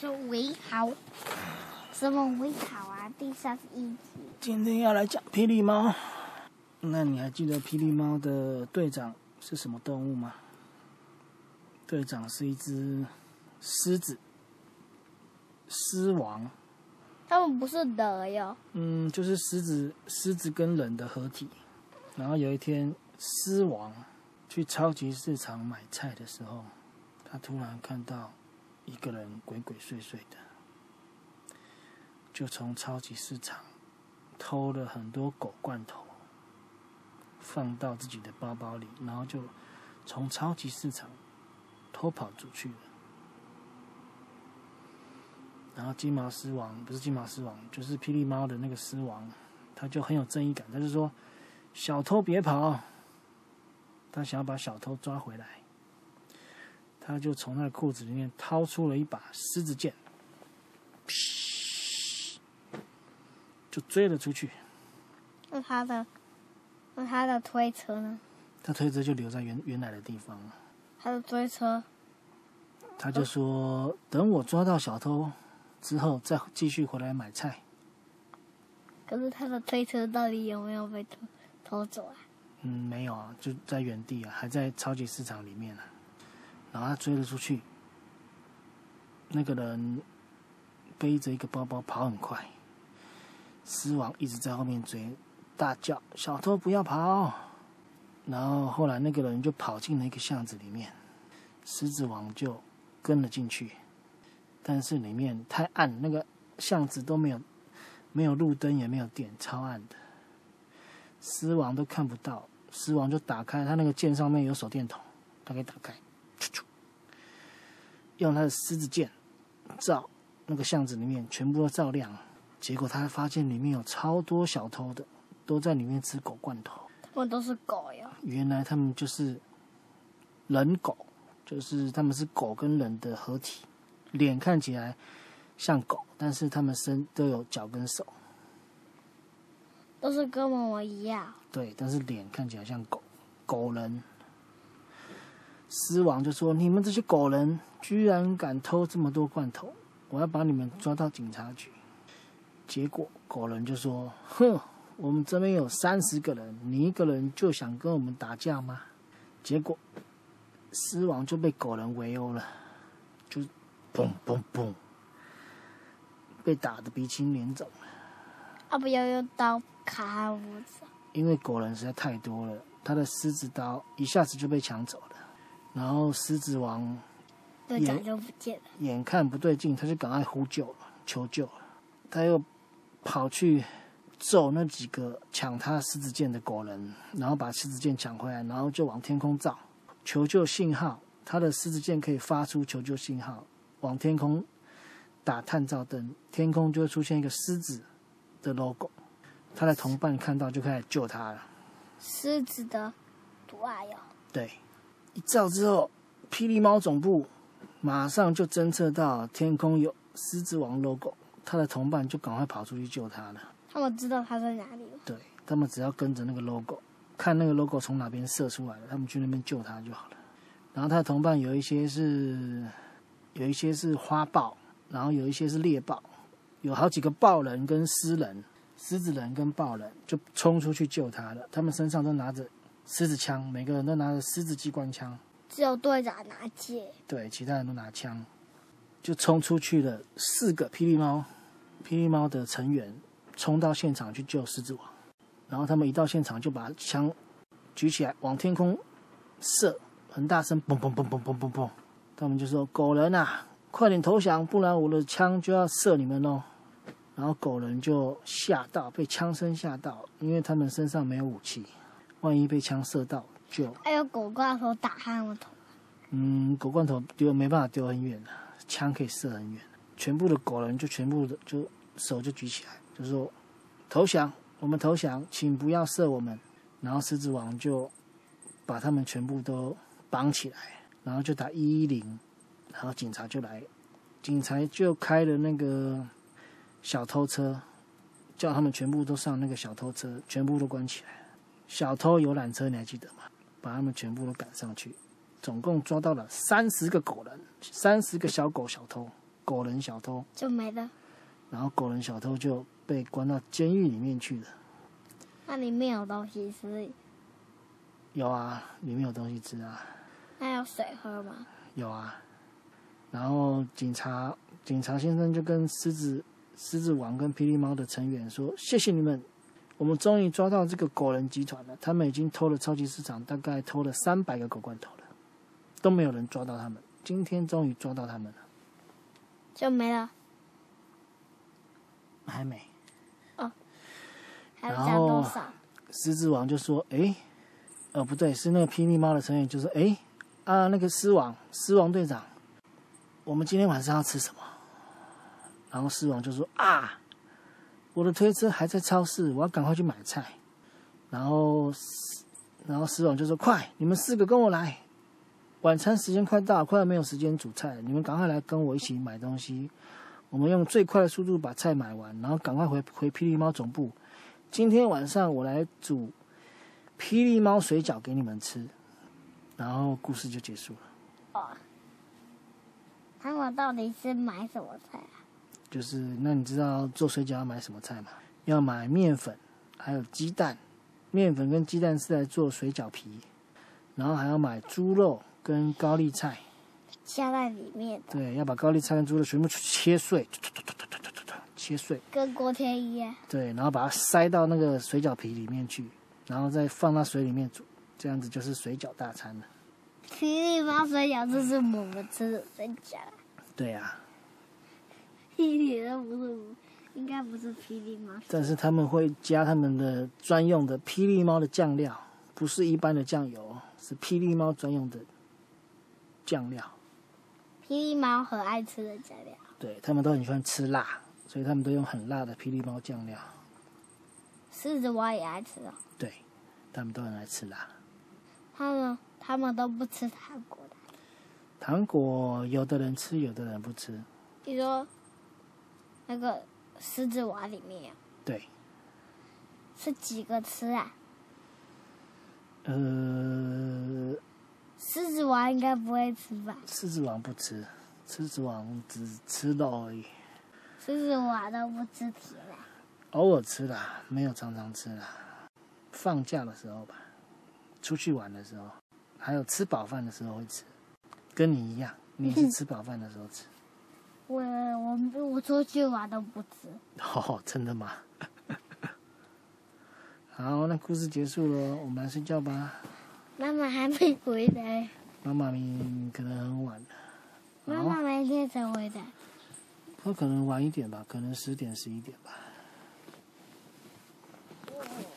说围好，什么围好啊？第三十一集。今天要来讲霹雳猫。那你还记得霹雳猫的队长是什么动物吗？队长是一只狮子，狮王。他们不是人哟。嗯，就是狮子，狮子跟人的合体。然后有一天，狮王去超级市场买菜的时候，他突然看到。一个人鬼鬼祟祟的，就从超级市场偷了很多狗罐头，放到自己的包包里，然后就从超级市场偷跑出去了。然后金毛狮王不是金毛狮王，就是霹雳猫的那个狮王，他就很有正义感，他就说：“小偷别跑！”他想要把小偷抓回来。他就从那个裤子里面掏出了一把狮子剑，就追了出去。那他的，那他的推车呢？他推车就留在原原来的地方。他的推车，他就说：“等我抓到小偷之后，再继续回来买菜。”可是他的推车到底有没有被偷偷走啊？嗯，没有啊，就在原地啊，还在超级市场里面呢。然后他追了出去，那个人背着一个包包跑很快，狮王一直在后面追，大叫：“小偷不要跑！”然后后来那个人就跑进了一个巷子里面，狮子王就跟了进去，但是里面太暗，那个巷子都没有没有路灯，也没有电，超暗的，狮王都看不到。狮王就打开他那个剑上面有手电筒，他可以打开。用他的狮子剑照那个巷子里面，全部都照亮。结果他发现里面有超多小偷的，都在里面吃狗罐头。他们都是狗呀？原来他们就是人狗，就是他们是狗跟人的合体，脸看起来像狗，但是他们身都有脚跟手，都是跟我们一样。对，但是脸看起来像狗，狗人。狮王就说：“你们这些狗人，居然敢偷这么多罐头，我要把你们抓到警察局。”结果狗人就说：“哼，我们这边有三十个人，你一个人就想跟我们打架吗？”结果狮王就被狗人围殴了，就嘣嘣嘣，被打的鼻青脸肿。啊！不要用刀砍我！因为狗人实在太多了，他的狮子刀一下子就被抢走了。然后狮子王眼就不见了，眼看不对劲，他就赶快呼救求救他又跑去揍那几个抢他狮子剑的狗人，然后把狮子剑抢回来，然后就往天空照求救信号。他的狮子剑可以发出求救信号，往天空打探照灯，天空就会出现一个狮子的 logo。他的同伴看到就开始救他了。狮子的图案哟。对。一照之后，霹雳猫总部马上就侦测到天空有狮子王 logo，他的同伴就赶快跑出去救他了。他们知道他在哪里对他们只要跟着那个 logo，看那个 logo 从哪边射出来了，他们去那边救他就好了。然后他的同伴有一些是有一些是花豹，然后有一些是猎豹，有好几个豹人跟狮人、狮子人跟豹人就冲出去救他了。他们身上都拿着。狮子枪，每个人都拿着狮子机关枪，只有队长拿剑。对，其他人都拿枪，就冲出去了。四个霹雳猫，霹雳猫的成员冲到现场去救狮子王，然后他们一到现场就把枪举起来往天空射，很大声，嘣嘣嘣嘣嘣嘣嘣。他们就说：“狗人啊，快点投降，不然我的枪就要射你们哦。”然后狗人就吓到，被枪声吓到，因为他们身上没有武器。万一被枪射到，就还有狗罐头打他们头。嗯，狗罐头丢没办法丢很远的，枪可以射很远。全部的狗人就全部的就手就举起来，就说投降，我们投降，请不要射我们。然后狮子王就把他们全部都绑起来，然后就打一一零，然后警察就来警察就开了那个小偷车，叫他们全部都上那个小偷车，全部都关起来。小偷游览车你还记得吗？把他们全部都赶上去，总共抓到了三十个狗人，三十个小狗小偷，狗人小偷，就没了。然后狗人小偷就被关到监狱里面去了。那里面有东西吃，有啊，里面有东西吃啊，那有水喝吗？有啊。然后警察警察先生就跟狮子狮子王跟霹雳猫的成员说：“谢谢你们，我们终于抓到这个狗人集团了。他们已经偷了超级市场，大概偷了三百个狗罐头了，都没有人抓到他们。今天终于抓到他们了，就没了。还没。还有加多然后少？狮子王就说：“哎，呃，不对，是那个霹雳猫的成员就说：‘诶，啊，那个狮王，狮王队长，我们今天晚上要吃什么？’然后狮王就说：‘啊，我的推车还在超市，我要赶快去买菜。’然后，然后狮王就说：‘快，你们四个跟我来，晚餐时间快到，快要没有时间煮菜了，你们赶快来跟我一起买东西。我们用最快的速度把菜买完，然后赶快回回霹雳猫总部。’今天晚上我来煮霹雳猫水饺给你们吃，然后故事就结束了。哦，他们到底是买什么菜啊？就是那你知道做水饺要买什么菜吗？要买面粉，还有鸡蛋。面粉跟鸡蛋是来做水饺皮，然后还要买猪肉跟高丽菜。加在里面的，对，要把高丽菜跟猪肉全部切碎，切碎。跟锅贴一样。对，然后把它塞到那个水饺皮里面去，然后再放到水里面煮，这样子就是水饺大餐了。霹雳猫水饺这是我们吃的水饺，对呀、一点都不是，应该不是霹雳猫。但是他们会加他们的专用的霹雳猫的酱料，不是一般的酱油，是霹雳猫专用的酱料。霹雳猫很爱吃的酱料，对他们都很喜欢吃辣，所以他们都用很辣的霹雳猫酱料。狮子蛙也爱吃哦。对，他们都很爱吃辣。他们他们都不吃糖果的，糖果有的人吃，有的人不吃。比如说那个狮子王里面对，是几个吃啊？呃，狮子王应该不会吃吧？狮子王不吃，狮子王只吃肉而已，狮子王都不吃甜的，偶尔吃啦，没有常常吃啦。放假的时候吧，出去玩的时候，还有吃饱饭的时候会吃，跟你一样，你是吃饱饭的时候吃。我我我出去玩都不吃。哦，真的吗？好，那故事结束了，我们来睡觉吧。妈妈还没回来，妈妈咪可能很晚了，妈妈明天才回来。她可能晚一点吧，可能十点十一点吧。